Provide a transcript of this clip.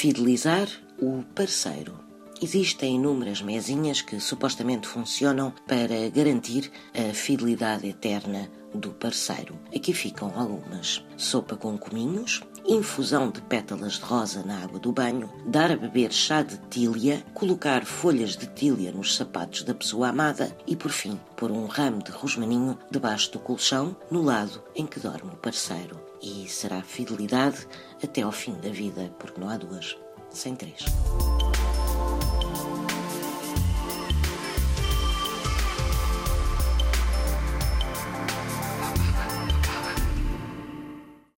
Fidelizar o parceiro. Existem inúmeras mesinhas que supostamente funcionam para garantir a fidelidade eterna do parceiro. Aqui ficam algumas: sopa com cominhos, infusão de pétalas de rosa na água do banho, dar a beber chá de tília, colocar folhas de tília nos sapatos da pessoa amada e, por fim, pôr um ramo de rosmaninho debaixo do colchão, no lado em que dorme o parceiro. E será fidelidade até ao fim da vida, porque não há duas sem três.